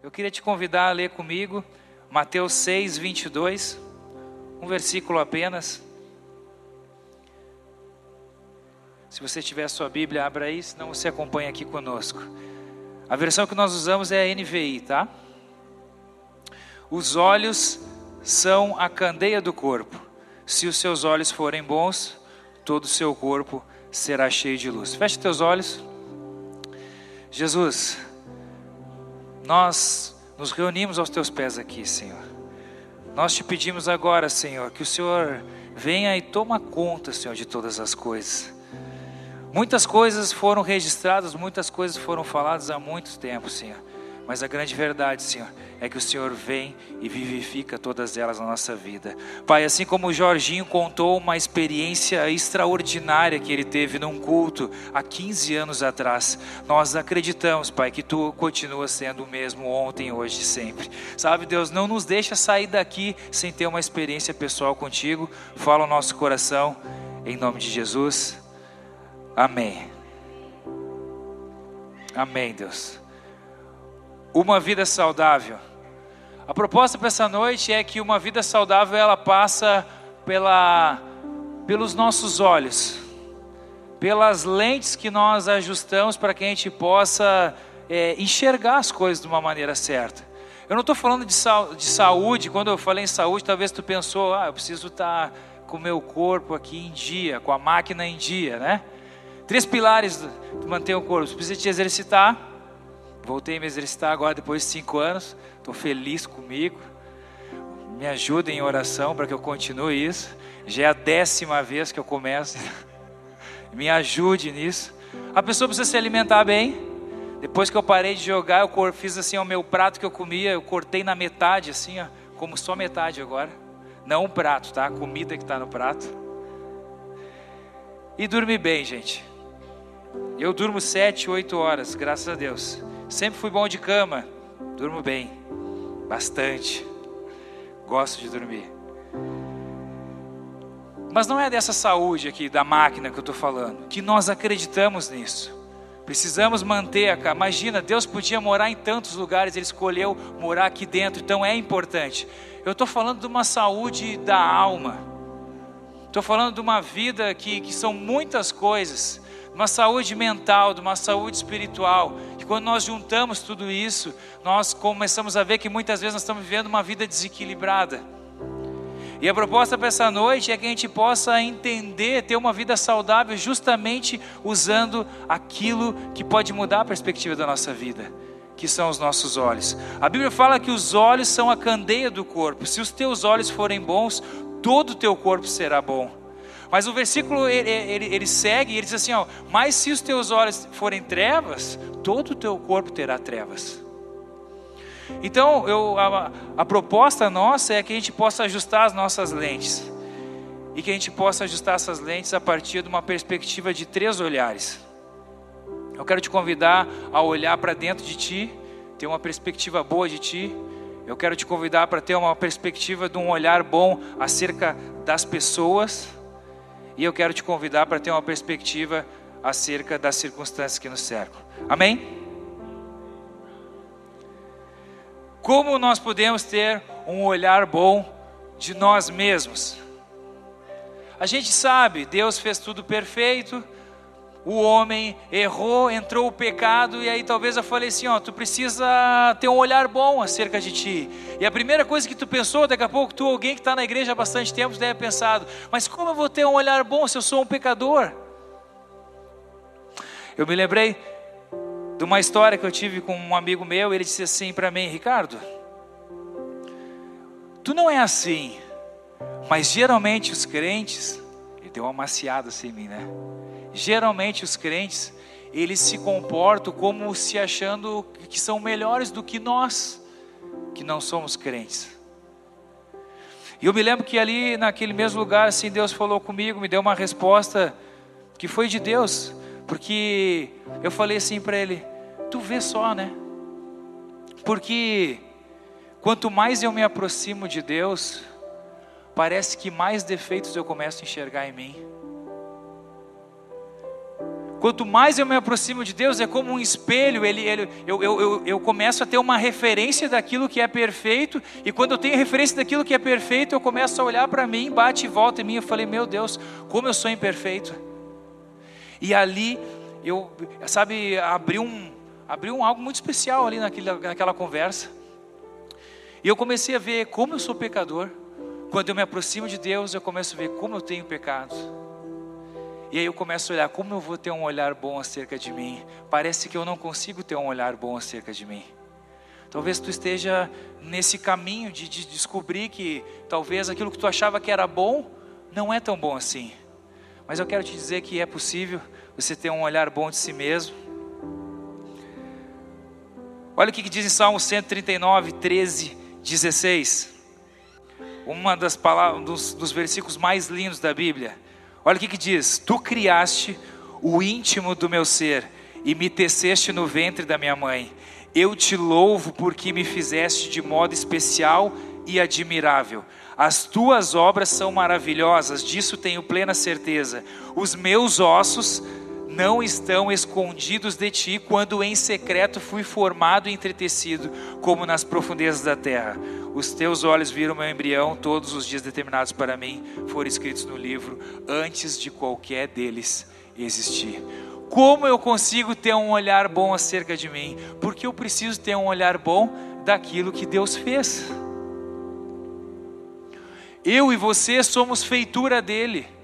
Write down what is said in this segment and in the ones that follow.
Eu queria te convidar a ler comigo Mateus 6, 22, um versículo apenas. Se você tiver a sua Bíblia, abra aí, senão você acompanha aqui conosco. A versão que nós usamos é a NVI, tá? Os olhos são a candeia do corpo. Se os seus olhos forem bons, todo o seu corpo será cheio de luz. Feche teus olhos. Jesus, nós nos reunimos aos teus pés aqui, Senhor. Nós te pedimos agora, Senhor, que o Senhor venha e toma conta, Senhor, de todas as coisas. Muitas coisas foram registradas, muitas coisas foram faladas há muito tempo, Senhor. Mas a grande verdade, Senhor, é que o Senhor vem e vivifica todas elas na nossa vida. Pai, assim como o Jorginho contou uma experiência extraordinária que ele teve num culto há 15 anos atrás, nós acreditamos, Pai, que tu continuas sendo o mesmo ontem, hoje e sempre. Sabe, Deus, não nos deixa sair daqui sem ter uma experiência pessoal contigo. Fala o nosso coração, em nome de Jesus. Amém. Amém, Deus uma vida saudável. A proposta para essa noite é que uma vida saudável ela passa pela, pelos nossos olhos, pelas lentes que nós ajustamos para que a gente possa é, enxergar as coisas de uma maneira certa. Eu não estou falando de, de, saúde, quando eu falei em saúde, talvez tu pensou, ah, eu preciso estar tá com o meu corpo aqui em dia, com a máquina em dia, né? Três pilares para manter o corpo: você precisa te exercitar, Voltei a me exercitar agora depois de cinco anos. Estou feliz comigo. Me ajuda em oração para que eu continue isso. Já é a décima vez que eu começo. me ajude nisso. A pessoa precisa se alimentar bem. Depois que eu parei de jogar, eu fiz assim o meu prato que eu comia, eu cortei na metade, assim, ó, como só metade agora. Não o prato, tá? A comida que está no prato. E dormir bem, gente. Eu durmo sete, oito horas, graças a Deus. Sempre fui bom de cama, durmo bem, bastante. Gosto de dormir. Mas não é dessa saúde aqui, da máquina que eu estou falando, que nós acreditamos nisso. Precisamos manter a Imagina, Deus podia morar em tantos lugares, Ele escolheu morar aqui dentro, então é importante. Eu estou falando de uma saúde da alma. Estou falando de uma vida que, que são muitas coisas uma saúde mental, de uma saúde espiritual. Quando nós juntamos tudo isso, nós começamos a ver que muitas vezes nós estamos vivendo uma vida desequilibrada. E a proposta para essa noite é que a gente possa entender, ter uma vida saudável, justamente usando aquilo que pode mudar a perspectiva da nossa vida, que são os nossos olhos. A Bíblia fala que os olhos são a candeia do corpo. Se os teus olhos forem bons, todo o teu corpo será bom. Mas o versículo ele, ele, ele segue e ele diz assim: ó, mas se os teus olhos forem trevas, todo o teu corpo terá trevas. Então, eu, a, a proposta nossa é que a gente possa ajustar as nossas lentes e que a gente possa ajustar essas lentes a partir de uma perspectiva de três olhares. Eu quero te convidar a olhar para dentro de ti, ter uma perspectiva boa de ti. Eu quero te convidar para ter uma perspectiva de um olhar bom acerca das pessoas e eu quero te convidar para ter uma perspectiva acerca das circunstâncias que nos cercam. Amém? Como nós podemos ter um olhar bom de nós mesmos? A gente sabe, Deus fez tudo perfeito, o homem errou, entrou o pecado, e aí talvez eu falei assim: ó, tu precisa ter um olhar bom acerca de ti. E a primeira coisa que tu pensou, daqui a pouco, tu, alguém que está na igreja há bastante tempo, deve ter pensado: mas como eu vou ter um olhar bom se eu sou um pecador? Eu me lembrei de uma história que eu tive com um amigo meu, ele disse assim para mim: Ricardo, tu não é assim, mas geralmente os crentes, ele deu uma maciada assim em mim, né? Geralmente os crentes, eles se comportam como se achando que são melhores do que nós, que não somos crentes. E eu me lembro que ali naquele mesmo lugar, assim, Deus falou comigo, me deu uma resposta que foi de Deus, porque eu falei assim para ele: Tu vê só, né? Porque quanto mais eu me aproximo de Deus, parece que mais defeitos eu começo a enxergar em mim. Quanto mais eu me aproximo de Deus, é como um espelho, ele, ele, eu, eu, eu, eu começo a ter uma referência daquilo que é perfeito, e quando eu tenho referência daquilo que é perfeito, eu começo a olhar para mim, bate e volta em mim, eu falei, meu Deus, como eu sou imperfeito. E ali, eu, sabe, abriu um, abriu um algo muito especial ali naquela, naquela conversa. E eu comecei a ver como eu sou pecador. Quando eu me aproximo de Deus, eu começo a ver como eu tenho pecados. E aí eu começo a olhar como eu vou ter um olhar bom acerca de mim. Parece que eu não consigo ter um olhar bom acerca de mim. Talvez tu esteja nesse caminho de, de descobrir que talvez aquilo que tu achava que era bom não é tão bom assim. Mas eu quero te dizer que é possível você ter um olhar bom de si mesmo. Olha o que diz em Salmo 139, 13, 16. Uma das palavras, dos, dos versículos mais lindos da Bíblia. Olha o que, que diz: Tu criaste o íntimo do meu ser e me teceste no ventre da minha mãe. Eu te louvo porque me fizeste de modo especial e admirável. As tuas obras são maravilhosas, disso tenho plena certeza. Os meus ossos não estão escondidos de ti, quando em secreto fui formado e entretecido, como nas profundezas da terra. Os teus olhos viram meu embrião, todos os dias determinados para mim foram escritos no livro, antes de qualquer deles existir. Como eu consigo ter um olhar bom acerca de mim? Porque eu preciso ter um olhar bom daquilo que Deus fez. Eu e você somos feitura dele.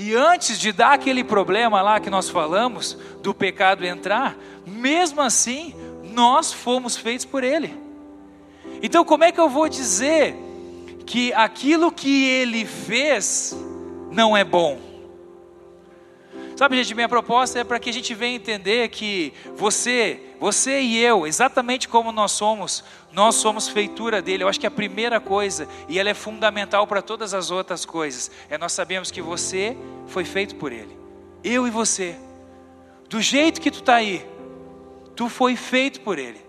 E antes de dar aquele problema lá que nós falamos, do pecado entrar, mesmo assim, nós fomos feitos por Ele. Então, como é que eu vou dizer que aquilo que Ele fez não é bom? Sabe, gente, minha proposta é para que a gente venha entender que você, você e eu, exatamente como nós somos, nós somos feitura dele. Eu acho que a primeira coisa, e ela é fundamental para todas as outras coisas, é nós sabemos que você foi feito por ele. Eu e você. Do jeito que tu está aí, tu foi feito por ele.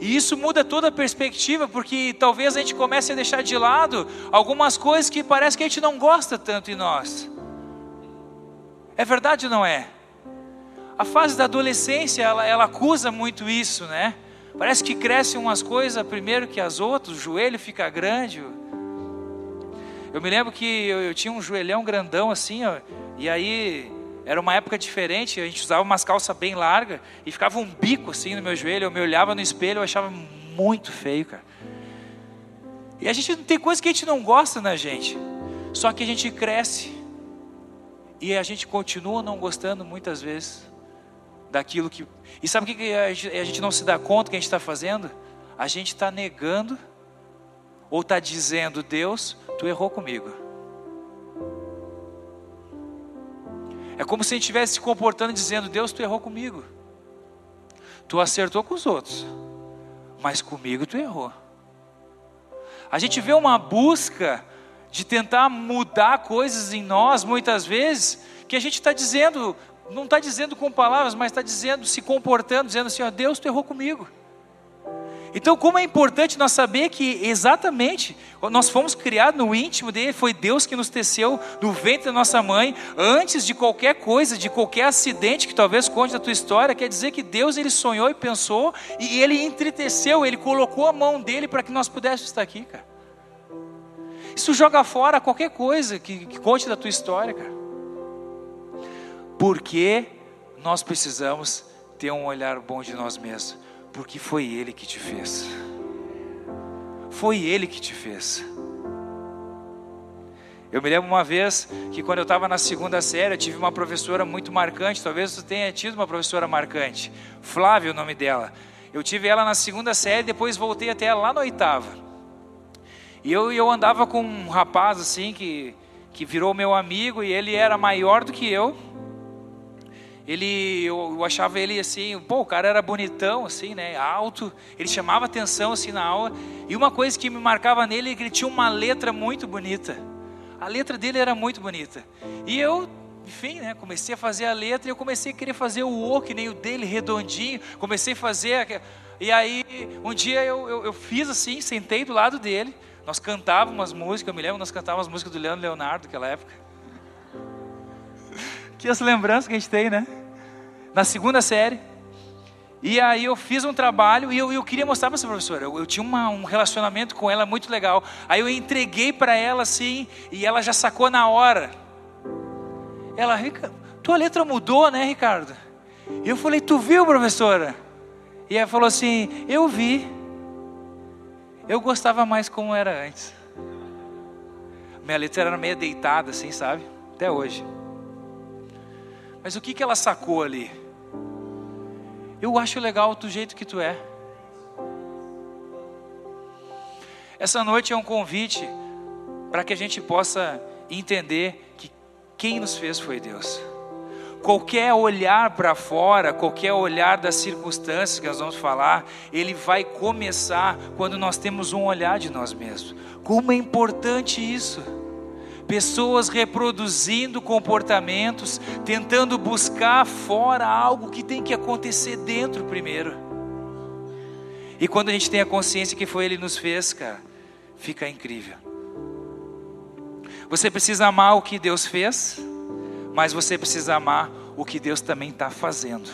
E isso muda toda a perspectiva, porque talvez a gente comece a deixar de lado algumas coisas que parece que a gente não gosta tanto em nós. É verdade ou não é? A fase da adolescência, ela, ela acusa muito isso, né? Parece que crescem umas coisas primeiro que as outras, o joelho fica grande. Eu me lembro que eu, eu tinha um joelhão grandão assim, ó, e aí era uma época diferente, a gente usava umas calças bem largas e ficava um bico assim no meu joelho, eu me olhava no espelho, eu achava muito feio, cara. E a gente tem coisa que a gente não gosta na gente, só que a gente cresce e a gente continua não gostando muitas vezes daquilo que. E sabe o que a gente não se dá conta que a gente está fazendo? A gente está negando ou está dizendo: Deus, tu errou comigo. É como se a gente estivesse se comportando dizendo: Deus, tu errou comigo. Tu acertou com os outros, mas comigo tu errou. A gente vê uma busca de tentar mudar coisas em nós, muitas vezes, que a gente está dizendo, não está dizendo com palavras, mas está dizendo, se comportando, dizendo assim: ó, Deus, tu errou comigo. Então, como é importante nós saber que exatamente nós fomos criados no íntimo dele, foi Deus que nos teceu no ventre da nossa mãe, antes de qualquer coisa, de qualquer acidente que talvez conte da tua história, quer dizer que Deus ele sonhou e pensou e ele entreteceu, ele colocou a mão dele para que nós pudéssemos estar aqui, cara. Isso joga fora qualquer coisa que, que conte da tua história, cara. Porque nós precisamos ter um olhar bom de nós mesmos, porque foi Ele que te fez. Foi Ele que te fez. Eu me lembro uma vez que quando eu estava na segunda série, eu tive uma professora muito marcante, talvez você tenha tido uma professora marcante, Flávia o nome dela. Eu tive ela na segunda série, depois voltei até lá na oitava. E eu, eu andava com um rapaz assim que, que virou meu amigo e ele era maior do que eu. Ele, eu, eu achava ele assim, pô, o cara era bonitão assim, né, alto. Ele chamava atenção assim na aula. E uma coisa que me marcava nele é que ele tinha uma letra muito bonita. A letra dele era muito bonita. E eu enfim, né, comecei a fazer a letra e eu comecei a querer fazer o O, que nem o dele, redondinho. Comecei a fazer. E aí, um dia eu, eu, eu, fiz assim, sentei do lado dele. Nós cantávamos umas músicas, eu me lembro, nós cantávamos as músicas do Leandro Leonardo naquela época. Que as lembranças que a gente tem, né? Na segunda série. E aí eu fiz um trabalho e eu, eu queria mostrar para essa professora. Eu, eu tinha uma, um relacionamento com ela muito legal. Aí eu entreguei para ela assim e ela já sacou na hora. Ela, tua letra mudou, né, Ricardo? Eu falei, tu viu, professora? E ela falou assim, eu vi. Eu gostava mais como era antes. Minha letra era meio deitada assim, sabe? Até hoje. Mas o que, que ela sacou ali? Eu acho legal do jeito que tu é. Essa noite é um convite para que a gente possa entender que quem nos fez foi Deus. Qualquer olhar para fora, qualquer olhar das circunstâncias que nós vamos falar, ele vai começar quando nós temos um olhar de nós mesmos. Como é importante isso! Pessoas reproduzindo comportamentos, tentando buscar fora algo que tem que acontecer dentro primeiro. E quando a gente tem a consciência que foi Ele nos fez, cara, fica incrível. Você precisa amar o que Deus fez, mas você precisa amar o que Deus também está fazendo.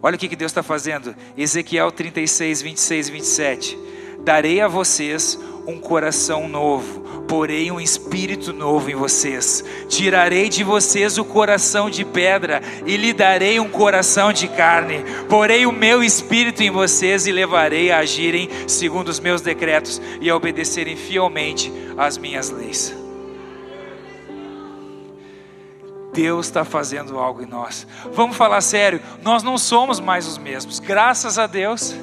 Olha o que, que Deus está fazendo. Ezequiel 36, 26 e 27. Darei a vocês um coração novo, porém um espírito novo em vocês. Tirarei de vocês o coração de pedra e lhe darei um coração de carne. Porei o meu espírito em vocês e levarei a agirem segundo os meus decretos e a obedecerem fielmente às minhas leis. Deus está fazendo algo em nós. Vamos falar sério, nós não somos mais os mesmos, graças a Deus.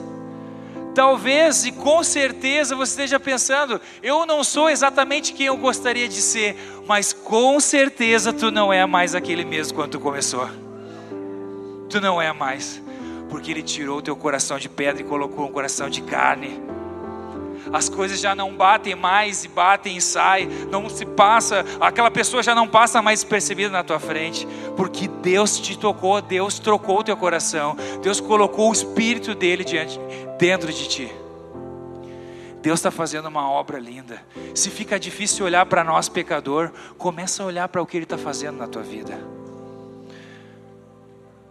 Talvez e com certeza você esteja pensando, eu não sou exatamente quem eu gostaria de ser, mas com certeza tu não é mais aquele mesmo quando começou. Tu não é mais, porque Ele tirou o teu coração de pedra e colocou um coração de carne. As coisas já não batem mais e batem e saem, não se passa, aquela pessoa já não passa mais percebida na tua frente, porque Deus te tocou, Deus trocou o teu coração, Deus colocou o Espírito dele diante, dentro de ti. Deus está fazendo uma obra linda. Se fica difícil olhar para nós, pecador, começa a olhar para o que Ele está fazendo na tua vida.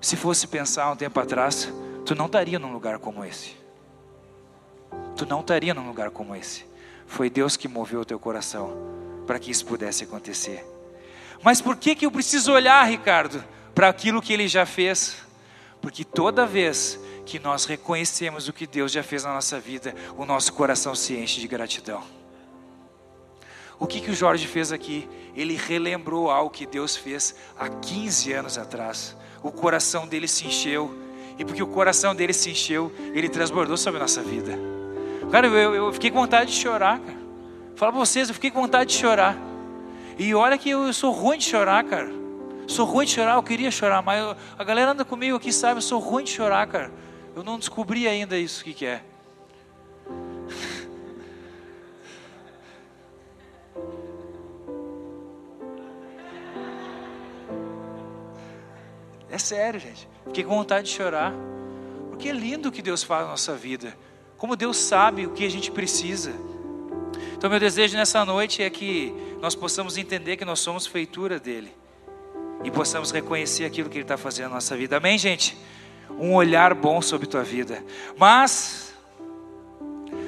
Se fosse pensar um tempo atrás, tu não estaria num lugar como esse. Tu não estaria num lugar como esse. Foi Deus que moveu o teu coração para que isso pudesse acontecer. Mas por que, que eu preciso olhar, Ricardo, para aquilo que Ele já fez? Porque toda vez que nós reconhecemos o que Deus já fez na nossa vida, o nosso coração se enche de gratidão. O que, que o Jorge fez aqui? Ele relembrou algo que Deus fez há 15 anos atrás. O coração dele se encheu. E porque o coração dele se encheu, ele transbordou sobre a nossa vida. Cara, eu, eu fiquei com vontade de chorar, cara. Fala pra vocês, eu fiquei com vontade de chorar. E olha que eu, eu sou ruim de chorar, cara. Sou ruim de chorar, eu queria chorar, mas eu, a galera anda comigo aqui, sabe? Eu sou ruim de chorar, cara. Eu não descobri ainda isso que, que é. É sério, gente. Fiquei com vontade de chorar. Porque é lindo o que Deus faz na nossa vida. Como Deus sabe o que a gente precisa. Então, meu desejo nessa noite é que nós possamos entender que nós somos feitura dele. E possamos reconhecer aquilo que ele está fazendo na nossa vida. Amém, gente? um olhar bom sobre tua vida. Mas,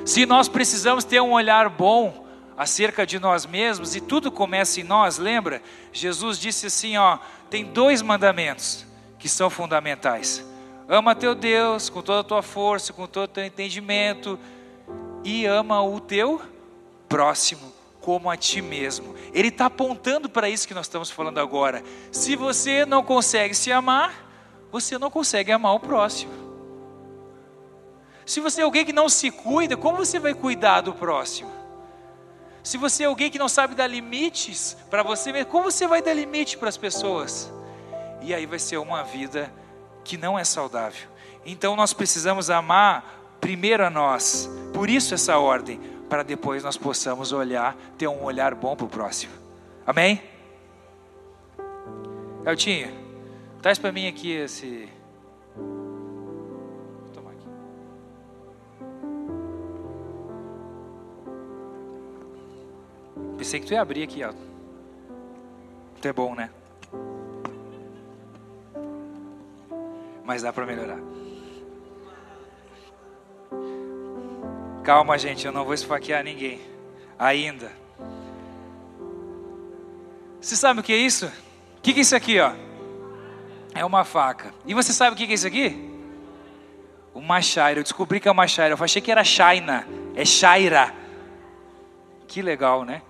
se nós precisamos ter um olhar bom acerca de nós mesmos, e tudo começa em nós, lembra? Jesus disse assim: ó, tem dois mandamentos que são fundamentais. Ama teu Deus com toda a tua força, com todo o teu entendimento, e ama o teu próximo como a ti mesmo. Ele está apontando para isso que nós estamos falando agora. Se você não consegue se amar, você não consegue amar o próximo. Se você é alguém que não se cuida, como você vai cuidar do próximo? Se você é alguém que não sabe dar limites para você mesmo, como você vai dar limite para as pessoas? E aí vai ser uma vida que não é saudável. Então nós precisamos amar primeiro a nós. Por isso essa ordem, para depois nós possamos olhar, ter um olhar bom para o próximo. Amém? Eltinho. Traz para mim aqui esse. Vou tomar aqui. Pensei que tu ia abrir aqui, ó. Tu é bom, né? Mas dá para melhorar. Calma, gente, eu não vou esfaquear ninguém. Ainda. Você sabe o que é isso? O que é isso aqui, ó? É uma faca. E você sabe o que é isso aqui? Uma shaira. Eu descobri que é uma shaira. Eu achei que era shaina. É shaira. Que legal, né?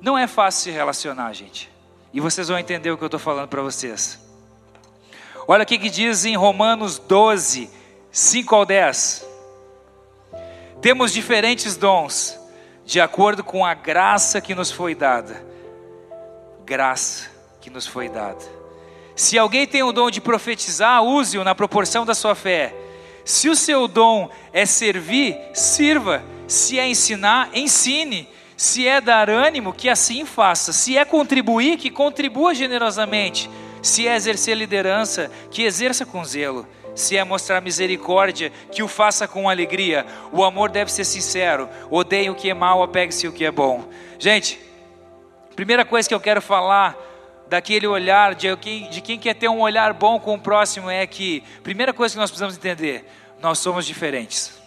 Não é fácil se relacionar, gente. E vocês vão entender o que eu estou falando para vocês. Olha o que diz em Romanos 12, 5 ao 10. Temos diferentes dons, de acordo com a graça que nos foi dada. Graça que nos foi dada. Se alguém tem o dom de profetizar, use-o na proporção da sua fé. Se o seu dom é servir, sirva. Se é ensinar, ensine. Se é dar ânimo, que assim faça. Se é contribuir, que contribua generosamente. Se é exercer liderança, que exerça com zelo se é mostrar misericórdia, que o faça com alegria. O amor deve ser sincero. Odeie o que é mal, apegue-se o que é bom. Gente, primeira coisa que eu quero falar daquele olhar de quem, de quem quer ter um olhar bom com o próximo é que, primeira coisa que nós precisamos entender, nós somos diferentes.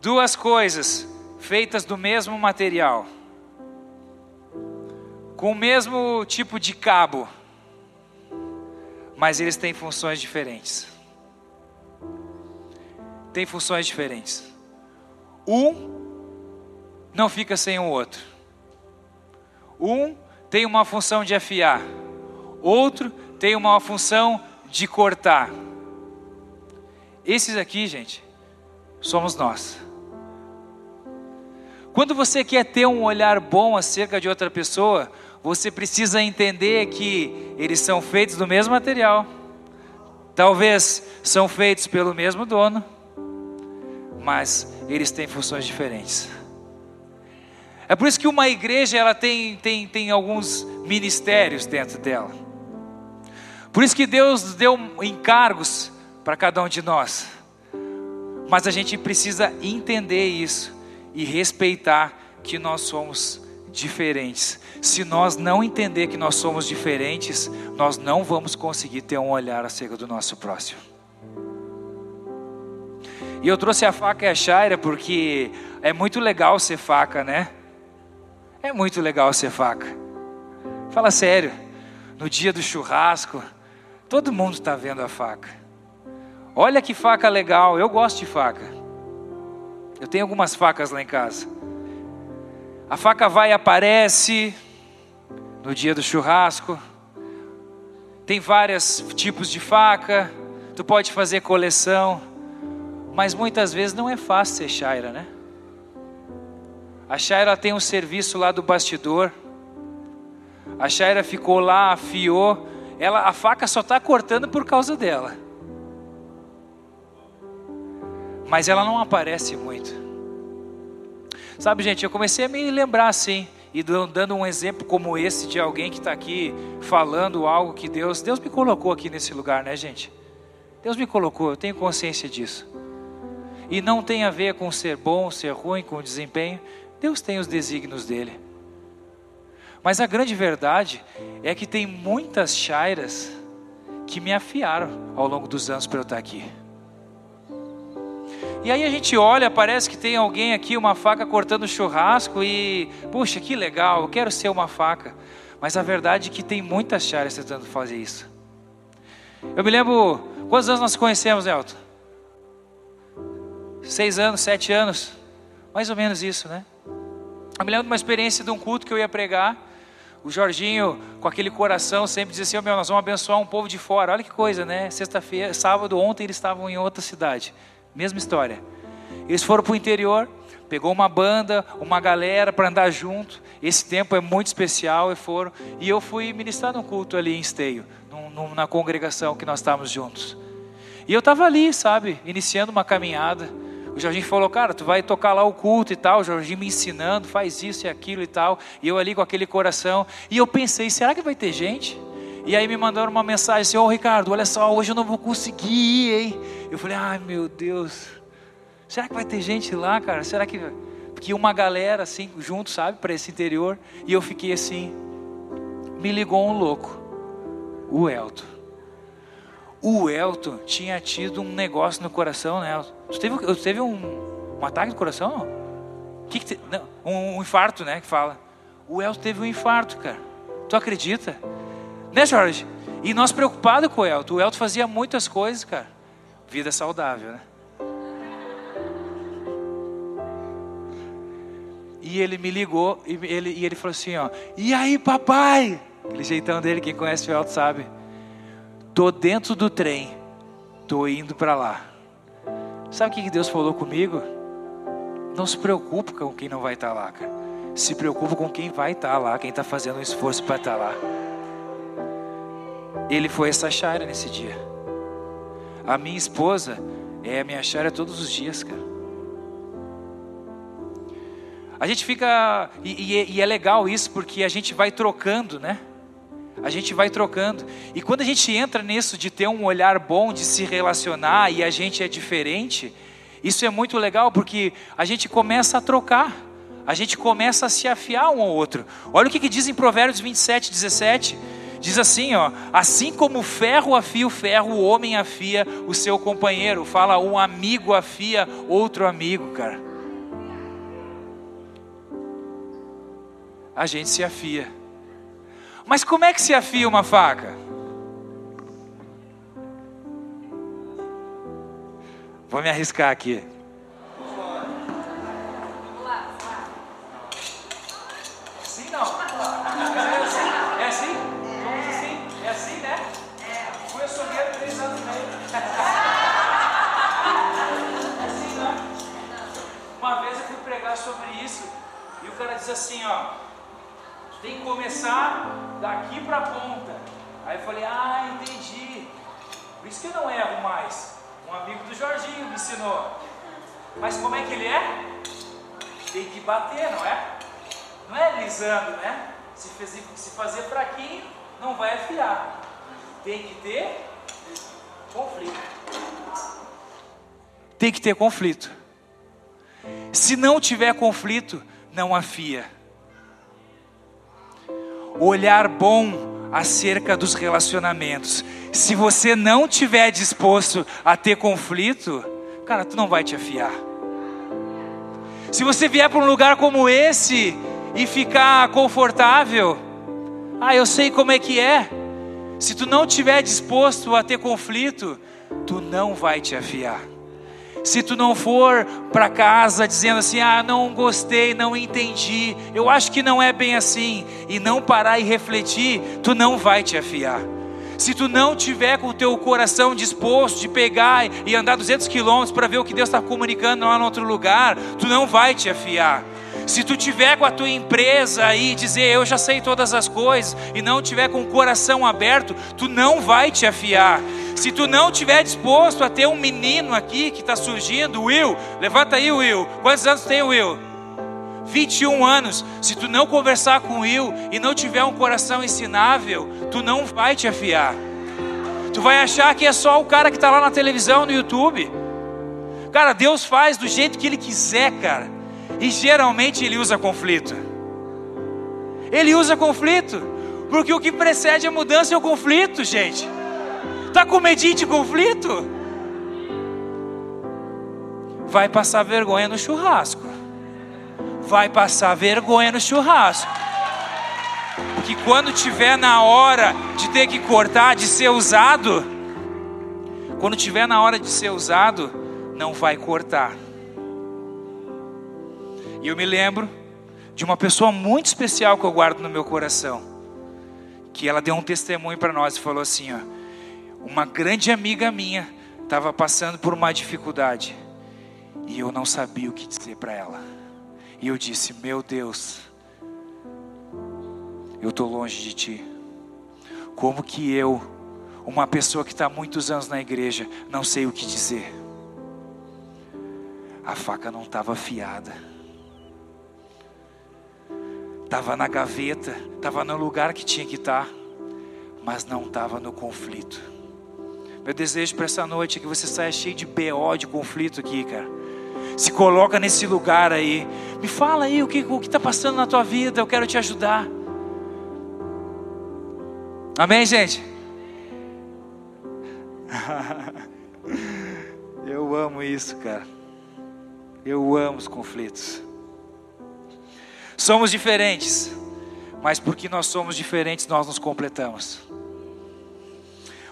Duas coisas feitas do mesmo material, com o mesmo tipo de cabo mas eles têm funções diferentes. Tem funções diferentes. Um não fica sem o outro. Um tem uma função de afiar, outro tem uma função de cortar. Esses aqui, gente, somos nós. Quando você quer ter um olhar bom acerca de outra pessoa, você precisa entender que eles são feitos do mesmo material. Talvez são feitos pelo mesmo dono, mas eles têm funções diferentes. É por isso que uma igreja ela tem, tem, tem alguns ministérios dentro dela. Por isso que Deus deu encargos para cada um de nós. Mas a gente precisa entender isso e respeitar que nós somos diferentes. Se nós não entender que nós somos diferentes, nós não vamos conseguir ter um olhar acerca do nosso próximo. E eu trouxe a faca e a chaira porque é muito legal ser faca, né? É muito legal ser faca. Fala sério, no dia do churrasco, todo mundo está vendo a faca. Olha que faca legal, eu gosto de faca. Eu tenho algumas facas lá em casa. A faca vai e aparece no dia do churrasco. Tem vários tipos de faca. Tu pode fazer coleção. Mas muitas vezes não é fácil ser Shaira, né? A Shaira tem um serviço lá do bastidor. A Shaira ficou lá, afiou. Ela, a faca só está cortando por causa dela. Mas ela não aparece muito. Sabe, gente, eu comecei a me lembrar assim, e dando um exemplo como esse de alguém que está aqui falando algo que Deus, Deus me colocou aqui nesse lugar, né, gente? Deus me colocou, eu tenho consciência disso. E não tem a ver com ser bom, ser ruim, com desempenho. Deus tem os desígnios dele. Mas a grande verdade é que tem muitas chairas que me afiaram ao longo dos anos para eu estar aqui. E aí a gente olha, parece que tem alguém aqui, uma faca cortando churrasco e, puxa, que legal, eu quero ser uma faca. Mas a verdade é que tem muitas charas tentando fazer isso. Eu me lembro, quantos anos nós conhecemos, Elton? Seis anos, sete anos, mais ou menos isso, né? Eu me lembro de uma experiência de um culto que eu ia pregar. O Jorginho, com aquele coração, sempre dizia assim: oh, meu, nós vamos abençoar um povo de fora. Olha que coisa, né? Sexta-feira, sábado, ontem eles estavam em outra cidade. Mesma história. Eles foram para o interior, pegou uma banda, uma galera para andar junto. Esse tempo é muito especial e foram. E eu fui ministrar no culto ali em Esteio, num, num, na congregação que nós estávamos juntos. E eu estava ali, sabe, iniciando uma caminhada. O Jorginho falou, cara, tu vai tocar lá o culto e tal. O Jorginho me ensinando, faz isso e aquilo e tal. E eu ali com aquele coração. E eu pensei, será que vai ter gente? E aí me mandaram uma mensagem assim: Ô oh, Ricardo, olha só, hoje eu não vou conseguir ir, hein? Eu falei: Ai meu Deus, será que vai ter gente lá, cara? Será que. Porque uma galera assim, junto, sabe, para esse interior. E eu fiquei assim: me ligou um louco. O Elton. O Elton tinha tido um negócio no coração, né? Você teve, você teve um, um ataque no coração? Que que te, não, um, um infarto, né? Que fala. O Elton teve um infarto, cara. Tu acredita? Né, Jorge? E nós preocupados com o Elton. O Elton fazia muitas coisas, cara. Vida saudável, né? E ele me ligou e ele, e ele falou assim, ó. E aí, papai? Aquele jeitão dele, quem conhece o Elton sabe. Tô dentro do trem. Tô indo para lá. Sabe o que Deus falou comigo? Não se preocupe com quem não vai estar tá lá, cara. Se preocupa com quem vai estar tá lá, quem está fazendo um esforço para estar tá lá. Ele foi essa chária nesse dia. A minha esposa é a minha chária todos os dias, cara. A gente fica. E, e, e, é legal isso porque a gente vai trocando, né? A gente vai trocando. E quando a gente entra nisso de ter um olhar bom, de se relacionar e a gente é diferente, isso é muito legal porque a gente começa a trocar. A gente começa a se afiar um ao outro. Olha o que, que diz em Provérbios 27, 17. Diz assim, ó, assim como o ferro afia o ferro, o homem afia o seu companheiro. Fala, um amigo afia outro amigo, cara. A gente se afia. Mas como é que se afia uma faca? Vou me arriscar aqui. Diz assim, ó. Tem que começar daqui para a ponta. Aí eu falei, ah, entendi. Por isso que eu não erro mais. Um amigo do Jorginho me ensinou. Mas como é que ele é? Tem que bater, não é? Não é alisando, né? Se fazer, se fazer fraquinho, não vai afiar. Tem que ter conflito. Tem que ter conflito. Se não tiver conflito, não afia olhar bom acerca dos relacionamentos. Se você não tiver disposto a ter conflito, cara, tu não vai te afiar. Se você vier para um lugar como esse e ficar confortável, ah, eu sei como é que é. Se tu não tiver disposto a ter conflito, tu não vai te afiar. Se tu não for para casa dizendo assim, ah, não gostei, não entendi, eu acho que não é bem assim, e não parar e refletir, tu não vai te afiar. Se tu não tiver com o teu coração disposto de pegar e andar 200 quilômetros para ver o que Deus está comunicando lá no outro lugar, tu não vai te afiar. Se tu tiver com a tua empresa aí dizer eu já sei todas as coisas e não tiver com o coração aberto, tu não vai te afiar. Se tu não tiver disposto a ter um menino aqui que está surgindo, Will, levanta aí, Will. Quantos anos tem o Will? 21 anos. Se tu não conversar com o Will e não tiver um coração ensinável, tu não vai te afiar. Tu vai achar que é só o cara que está lá na televisão, no YouTube. Cara, Deus faz do jeito que Ele quiser, cara. E geralmente Ele usa conflito. Ele usa conflito. Porque o que precede a mudança é o conflito, gente. Está com medinho de conflito? Vai passar vergonha no churrasco. Vai passar vergonha no churrasco. Que quando tiver na hora de ter que cortar, de ser usado, quando tiver na hora de ser usado, não vai cortar. E eu me lembro de uma pessoa muito especial que eu guardo no meu coração, que ela deu um testemunho para nós e falou assim, ó, uma grande amiga minha estava passando por uma dificuldade e eu não sabia o que dizer para ela. E eu disse: Meu Deus, eu estou longe de ti. Como que eu, uma pessoa que está muitos anos na igreja, não sei o que dizer? A faca não estava afiada, estava na gaveta, estava no lugar que tinha que estar, tá, mas não estava no conflito. Meu desejo para essa noite é que você saia cheio de BO, de conflito aqui, cara. Se coloca nesse lugar aí. Me fala aí o que o está passando na tua vida. Eu quero te ajudar. Amém, gente? Eu amo isso, cara. Eu amo os conflitos. Somos diferentes, mas porque nós somos diferentes, nós nos completamos.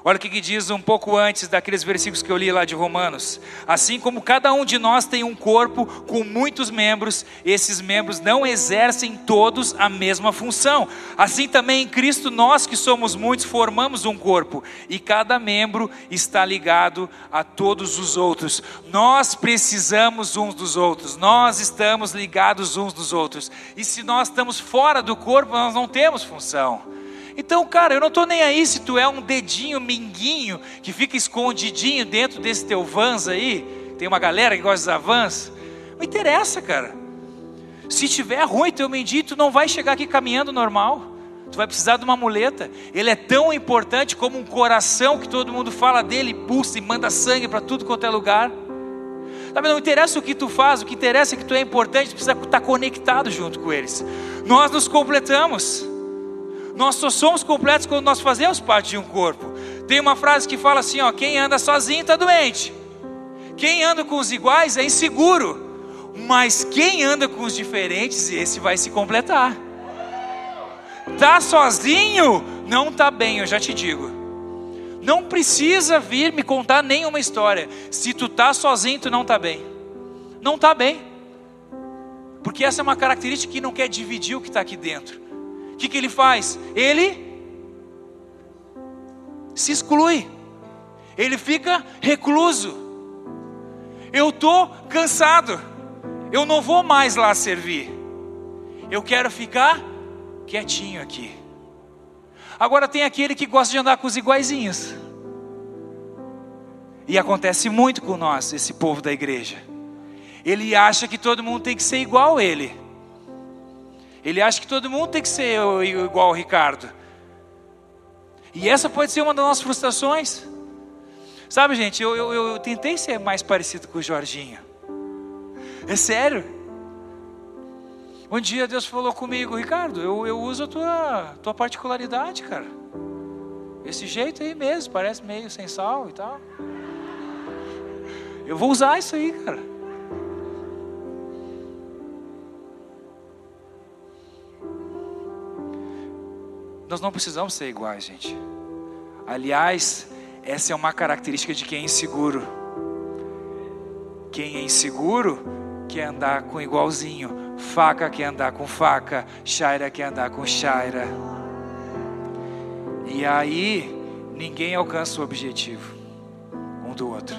Olha o que, diz um pouco antes daqueles versículos que eu li lá de Romanos. Assim como cada um de nós tem um corpo com muitos membros, esses membros não exercem todos a mesma função. Assim também em Cristo, nós que somos muitos, formamos um corpo, e cada membro está ligado a todos os outros. Nós precisamos uns dos outros, nós estamos ligados uns dos outros. E se nós estamos fora do corpo, nós não temos função. Então, cara, eu não estou nem aí se tu é um dedinho minguinho que fica escondidinho dentro desse teu vans aí. Tem uma galera que gosta dos vans. Não interessa, cara. Se tiver ruim teu mendinho, tu não vai chegar aqui caminhando normal. Tu vai precisar de uma muleta. Ele é tão importante como um coração que todo mundo fala dele, pulsa e manda sangue para tudo quanto é lugar. Não interessa o que tu faz, o que interessa é que tu é importante, tu precisa estar conectado junto com eles. Nós nos completamos. Nós só somos completos quando nós fazemos parte de um corpo. Tem uma frase que fala assim: ó, quem anda sozinho está doente. Quem anda com os iguais é inseguro. Mas quem anda com os diferentes, esse vai se completar. Tá sozinho? Não tá bem, eu já te digo. Não precisa vir me contar nenhuma história. Se tu tá sozinho, tu não tá bem. Não tá bem. Porque essa é uma característica que não quer dividir o que está aqui dentro que, que ele faz? Ele se exclui, ele fica recluso. Eu estou cansado, eu não vou mais lá servir, eu quero ficar quietinho aqui. Agora tem aquele que gosta de andar com os iguaizinhos. E acontece muito com nós, esse povo da igreja. Ele acha que todo mundo tem que ser igual a ele. Ele acha que todo mundo tem que ser igual ao Ricardo. E essa pode ser uma das nossas frustrações. Sabe, gente, eu, eu, eu tentei ser mais parecido com o Jorginho. É sério. Um dia Deus falou comigo, Ricardo, eu, eu uso a tua, tua particularidade, cara. Esse jeito aí mesmo, parece meio sem sal e tal. Eu vou usar isso aí, cara. Nós não precisamos ser iguais, gente. Aliás, essa é uma característica de quem é inseguro. Quem é inseguro quer andar com igualzinho. Faca quer andar com faca. Shaira quer andar com shaira. E aí, ninguém alcança o objetivo um do outro.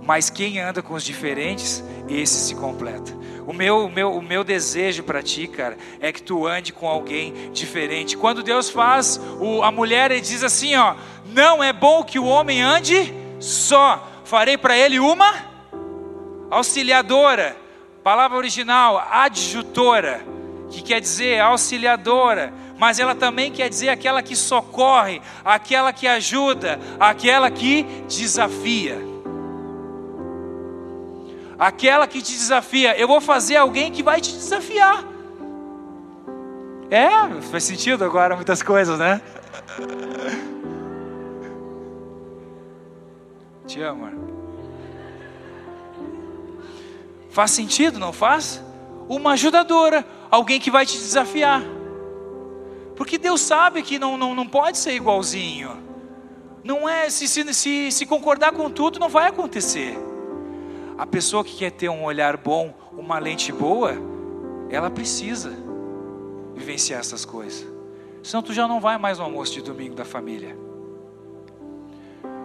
Mas quem anda com os diferentes, esse se completa. O meu, o meu, o meu desejo para ti, cara, é que tu ande com alguém diferente. Quando Deus faz o, a mulher, ele diz assim: ó, não é bom que o homem ande só. Farei para ele uma auxiliadora. Palavra original, adjutora, que quer dizer auxiliadora mas ela também quer dizer aquela que socorre, aquela que ajuda, aquela que desafia aquela que te desafia. Eu vou fazer alguém que vai te desafiar. É, faz sentido agora muitas coisas, né? Te amo. Faz sentido, não faz? Uma ajudadora, alguém que vai te desafiar. Porque Deus sabe que não, não, não pode ser igualzinho. Não é, se, se, se, se concordar com tudo, não vai acontecer. A pessoa que quer ter um olhar bom, uma lente boa, ela precisa vivenciar essas coisas. Senão tu já não vai mais no almoço de domingo da família.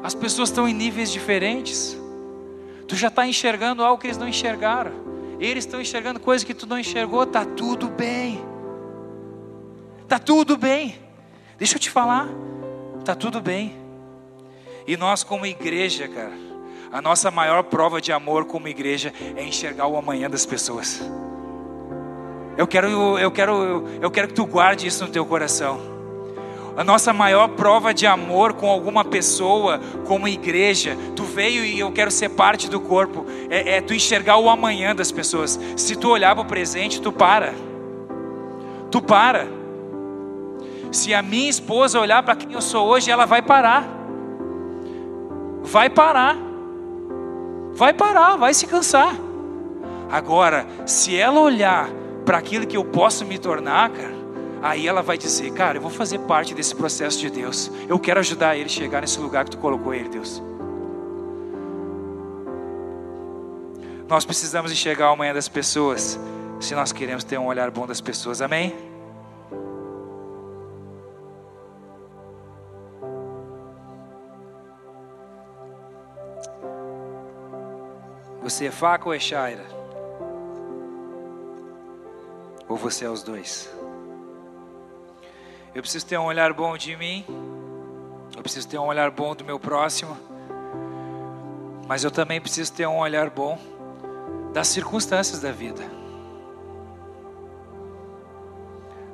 As pessoas estão em níveis diferentes. Tu já está enxergando algo que eles não enxergaram. Eles estão enxergando coisas que tu não enxergou. Tá tudo bem. Tá tudo bem. Deixa eu te falar. Tá tudo bem. E nós como igreja, cara, a nossa maior prova de amor como igreja é enxergar o amanhã das pessoas. Eu quero, eu quero, eu quero que tu guarde isso no teu coração. A nossa maior prova de amor com alguma pessoa, como igreja, tu veio e eu quero ser parte do corpo, é, é tu enxergar o amanhã das pessoas. Se tu olhar para o presente, tu para. Tu para. Se a minha esposa olhar para quem eu sou hoje, ela vai parar. vai parar. Vai parar, vai se cansar. Agora, se ela olhar para aquilo que eu posso me tornar, cara, aí ela vai dizer: Cara, eu vou fazer parte desse processo de Deus. Eu quero ajudar ele a chegar nesse lugar que tu colocou ele, Deus. Nós precisamos enxergar o amanhã das pessoas, se nós queremos ter um olhar bom das pessoas, amém? Você é faca ou é Shaira? Ou você é os dois? Eu preciso ter um olhar bom de mim. Eu preciso ter um olhar bom do meu próximo. Mas eu também preciso ter um olhar bom das circunstâncias da vida.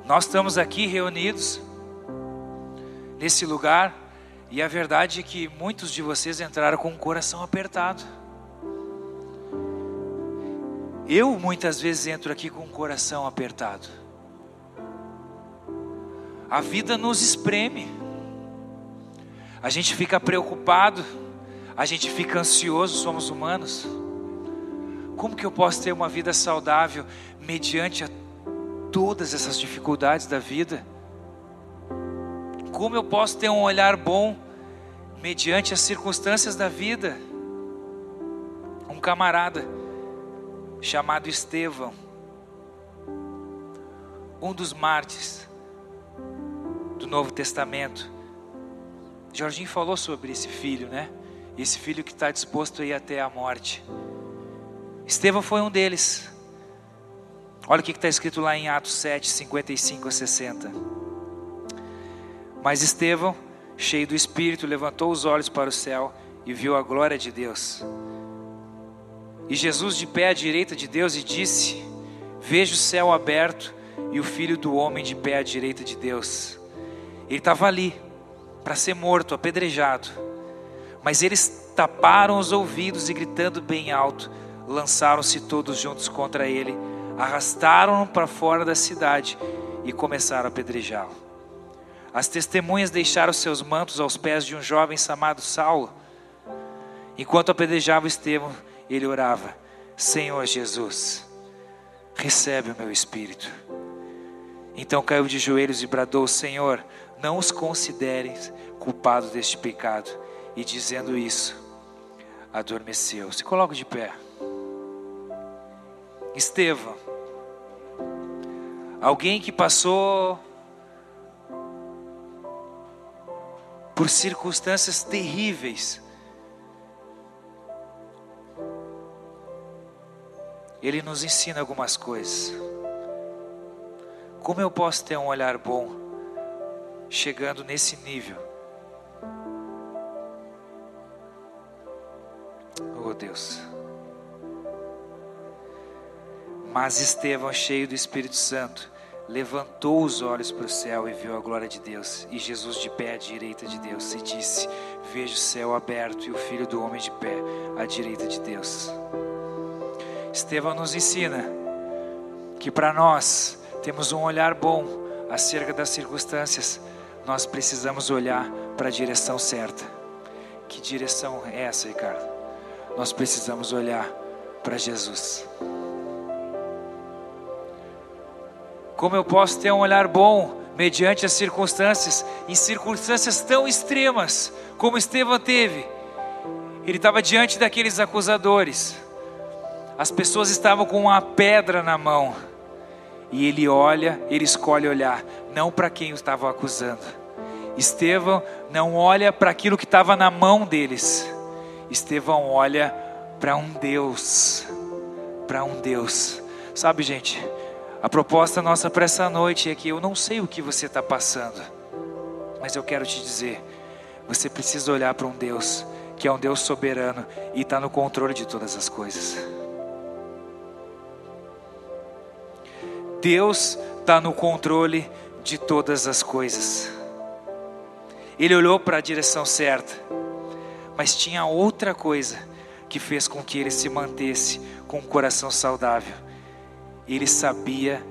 Nós estamos aqui reunidos nesse lugar e a verdade é que muitos de vocês entraram com o coração apertado. Eu muitas vezes entro aqui com o coração apertado. A vida nos espreme. A gente fica preocupado, a gente fica ansioso, somos humanos. Como que eu posso ter uma vida saudável mediante a todas essas dificuldades da vida? Como eu posso ter um olhar bom mediante as circunstâncias da vida? Um camarada chamado Estevão, um dos mártires do Novo Testamento. Jorginho falou sobre esse filho, né? Esse filho que está disposto a ir até a morte. Estevão foi um deles. Olha o que está escrito lá em Atos 7, 55 a 60. Mas Estevão, cheio do Espírito, levantou os olhos para o céu e viu a glória de Deus e Jesus de pé à direita de Deus e disse: Vejo o céu aberto e o filho do homem de pé à direita de Deus. Ele estava ali para ser morto, apedrejado. Mas eles taparam os ouvidos e gritando bem alto, lançaram-se todos juntos contra ele, arrastaram-no para fora da cidade e começaram a apedrejá-lo. As testemunhas deixaram seus mantos aos pés de um jovem chamado Saulo. Enquanto apedrejavam Estevão, ele orava: Senhor Jesus, recebe o meu espírito. Então caiu de joelhos e bradou: Senhor, não os consideres culpados deste pecado. E dizendo isso, adormeceu. Se coloca de pé. Estevão, alguém que passou por circunstâncias terríveis, ele nos ensina algumas coisas. Como eu posso ter um olhar bom chegando nesse nível? Oh Deus. Mas Estevão, cheio do Espírito Santo, levantou os olhos para o céu e viu a glória de Deus, e Jesus de pé à direita de Deus, e disse: Vejo o céu aberto e o filho do homem de pé à direita de Deus. Estevão nos ensina que para nós temos um olhar bom acerca das circunstâncias, nós precisamos olhar para a direção certa. Que direção é essa, Ricardo? Nós precisamos olhar para Jesus. Como eu posso ter um olhar bom mediante as circunstâncias, em circunstâncias tão extremas como Estevão teve? Ele estava diante daqueles acusadores as pessoas estavam com uma pedra na mão. E ele olha, ele escolhe olhar, não para quem o estava acusando. Estevão não olha para aquilo que estava na mão deles. Estevão olha para um Deus, para um Deus. Sabe, gente, a proposta nossa para essa noite é que eu não sei o que você está passando, mas eu quero te dizer: você precisa olhar para um Deus que é um Deus soberano e está no controle de todas as coisas. Deus está no controle de todas as coisas. Ele olhou para a direção certa, mas tinha outra coisa que fez com que ele se mantesse com um coração saudável. Ele sabia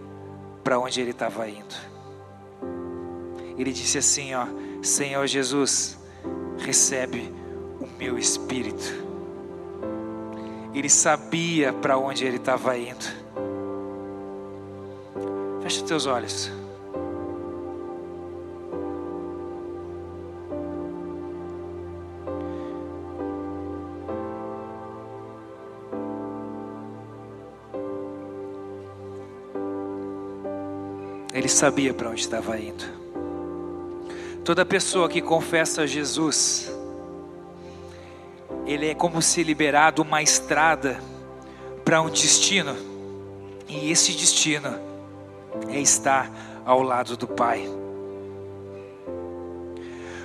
para onde ele estava indo. Ele disse assim: ó, Senhor Jesus, recebe o meu espírito. Ele sabia para onde ele estava indo. Feche teus olhos. Ele sabia para onde estava indo. Toda pessoa que confessa Jesus, ele é como se liberado uma estrada para um destino, e esse destino é estar ao lado do Pai.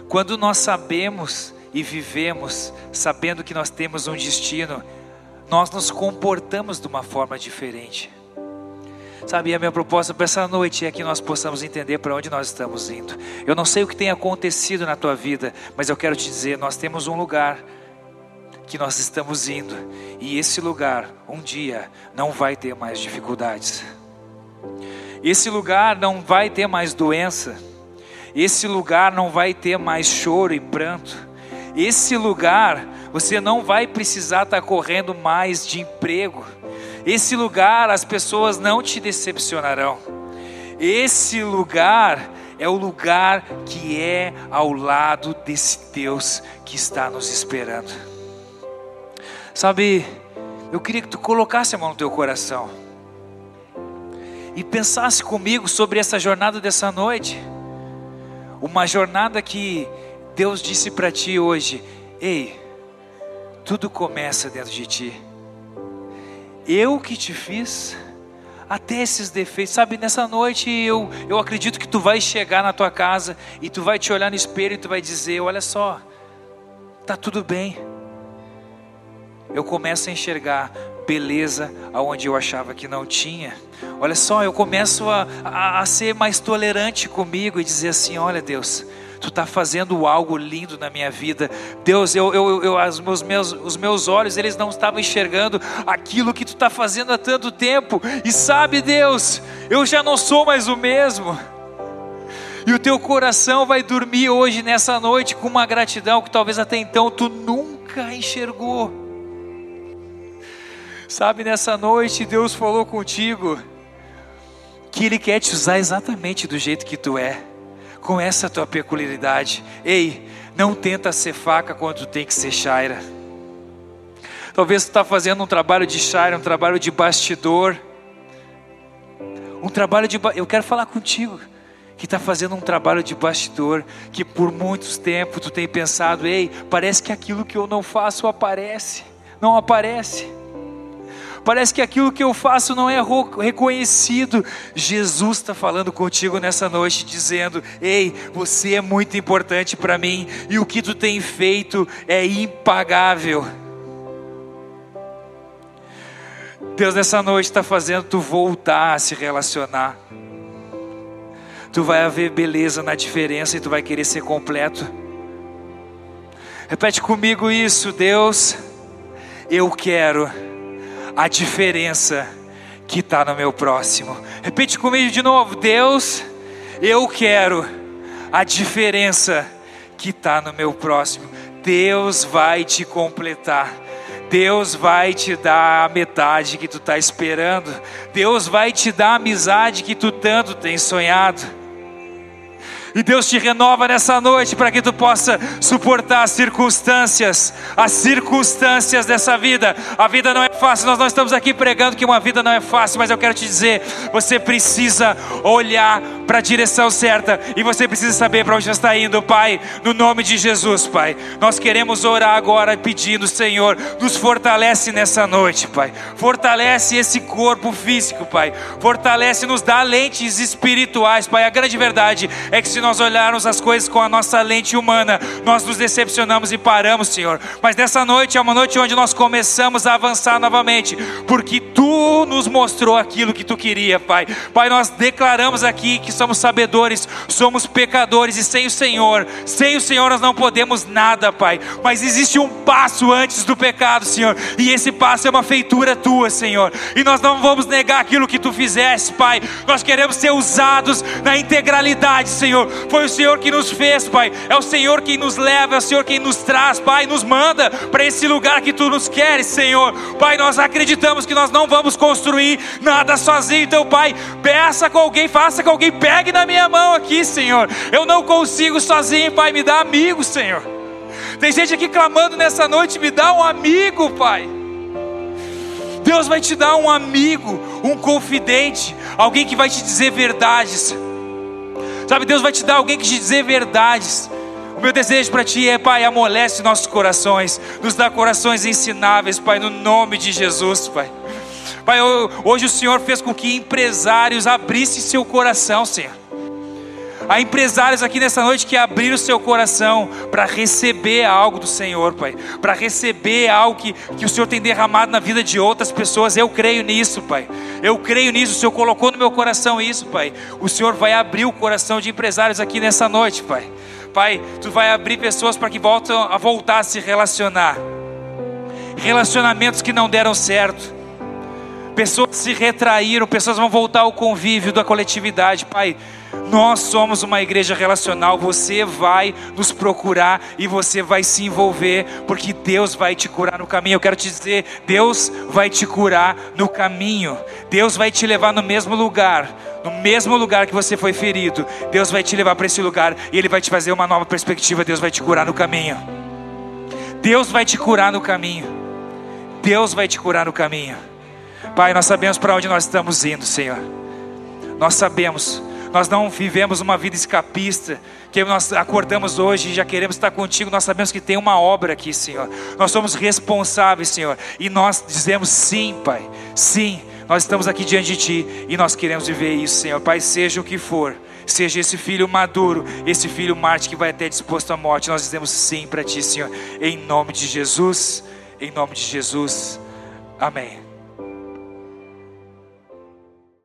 Quando nós sabemos e vivemos sabendo que nós temos um destino, nós nos comportamos de uma forma diferente. Sabe, a minha proposta para essa noite é que nós possamos entender para onde nós estamos indo. Eu não sei o que tem acontecido na tua vida, mas eu quero te dizer: nós temos um lugar que nós estamos indo, e esse lugar, um dia, não vai ter mais dificuldades. Esse lugar não vai ter mais doença. Esse lugar não vai ter mais choro e pranto. Esse lugar, você não vai precisar estar correndo mais de emprego esse lugar as pessoas não te decepcionarão. Esse lugar é o lugar que é ao lado desse Deus que está nos esperando. Sabe, eu queria que tu colocasse a mão no teu coração e pensasse comigo sobre essa jornada dessa noite. Uma jornada que Deus disse para ti hoje: Ei, tudo começa dentro de ti eu que te fiz, até esses defeitos, sabe? Nessa noite eu, eu acredito que tu vai chegar na tua casa e tu vai te olhar no espelho e tu vai dizer: Olha só, tá tudo bem. Eu começo a enxergar beleza aonde eu achava que não tinha. Olha só, eu começo a, a, a ser mais tolerante comigo e dizer assim: Olha, Deus, Tu está fazendo algo lindo na minha vida. Deus, eu, eu, eu, os, meus, meus, os meus olhos, eles não estavam enxergando aquilo que Tu está fazendo há tanto tempo. E sabe, Deus, eu já não sou mais o mesmo. E o teu coração vai dormir hoje, nessa noite, com uma gratidão que talvez até então tu nunca enxergou. Sabe, nessa noite Deus falou contigo que Ele quer te usar exatamente do jeito que tu é com essa tua peculiaridade. Ei, não tenta ser faca quando tem que ser Shaira. Talvez tu está fazendo um trabalho de Shaira, um trabalho de bastidor. Um trabalho de. Eu quero falar contigo que está fazendo um trabalho de bastidor, que por muitos tempos tu tem pensado, ei, parece que aquilo que eu não faço aparece, não aparece. Parece que aquilo que eu faço não é reconhecido. Jesus está falando contigo nessa noite, dizendo: Ei, você é muito importante para mim e o que tu tem feito é impagável. Deus nessa noite está fazendo tu voltar a se relacionar. Tu vai haver beleza na diferença e tu vai querer ser completo. Repete comigo isso, Deus. Eu quero a diferença que está no meu próximo. Repete comigo de novo: Deus, eu quero a diferença que está no meu próximo. Deus vai te completar. Deus vai te dar a metade que tu está esperando. Deus vai te dar a amizade que tu tanto tem sonhado. E Deus te renova nessa noite para que tu possa suportar as circunstâncias, as circunstâncias dessa vida. A vida não é fácil, nós não estamos aqui pregando que uma vida não é fácil, mas eu quero te dizer, você precisa olhar para a direção certa e você precisa saber para onde está indo, Pai, no nome de Jesus, Pai. Nós queremos orar agora pedindo, Senhor, nos fortalece nessa noite, Pai. Fortalece esse corpo físico, Pai. Fortalece, nos dá lentes espirituais, Pai. A grande verdade é que se nós olharmos as coisas com a nossa lente humana, nós nos decepcionamos e paramos, Senhor. Mas nessa noite é uma noite onde nós começamos a avançar novamente, porque Tu nos mostrou aquilo que tu queria, Pai. Pai, nós declaramos aqui que somos sabedores, somos pecadores e sem o Senhor, sem o Senhor nós não podemos nada, Pai. Mas existe um passo antes do pecado, Senhor, e esse passo é uma feitura tua, Senhor. E nós não vamos negar aquilo que tu fizeste, Pai. Nós queremos ser usados na integralidade, Senhor. Foi o Senhor que nos fez, Pai. É o Senhor quem nos leva, é o Senhor quem nos traz, Pai, nos manda para esse lugar que tu nos queres, Senhor. Pai, nós acreditamos que nós não vamos construir nada sozinho. Então, Pai, peça com alguém, faça com alguém, pegue na minha mão aqui, Senhor. Eu não consigo sozinho, Pai, me dá amigo, Senhor. Tem gente aqui clamando nessa noite, me dá um amigo, Pai. Deus vai te dar um amigo, um confidente, alguém que vai te dizer verdades. Sabe, Deus vai te dar alguém que te dizer verdades. O meu desejo para ti é, Pai, amolece nossos corações, nos dá corações ensináveis, Pai, no nome de Jesus, Pai. Pai, hoje o Senhor fez com que empresários abrissem seu coração, Senhor. Há empresários aqui nessa noite que abriram o seu coração para receber algo do Senhor, Pai. Para receber algo que, que o Senhor tem derramado na vida de outras pessoas. Eu creio nisso, Pai. Eu creio nisso. O Senhor colocou no meu coração isso, Pai. O Senhor vai abrir o coração de empresários aqui nessa noite, Pai. Pai, Tu vai abrir pessoas para que voltem a voltar a se relacionar. Relacionamentos que não deram certo. Pessoas se retraíram, pessoas vão voltar ao convívio da coletividade, Pai. Nós somos uma igreja relacional. Você vai nos procurar e você vai se envolver, porque Deus vai te curar no caminho. Eu quero te dizer: Deus vai te curar no caminho. Deus vai te levar no mesmo lugar, no mesmo lugar que você foi ferido. Deus vai te levar para esse lugar e Ele vai te fazer uma nova perspectiva. Deus vai te curar no caminho. Deus vai te curar no caminho. Deus vai te curar no caminho. Pai, nós sabemos para onde nós estamos indo, Senhor. Nós sabemos nós não vivemos uma vida escapista, que nós acordamos hoje e já queremos estar contigo. Nós sabemos que tem uma obra aqui, Senhor. Nós somos responsáveis, Senhor. E nós dizemos sim, Pai. Sim, nós estamos aqui diante de Ti e nós queremos viver isso, Senhor. Pai, seja o que for. Seja esse filho maduro, esse filho Marte que vai até disposto à morte. Nós dizemos sim para Ti, Senhor. Em nome de Jesus. Em nome de Jesus. Amém.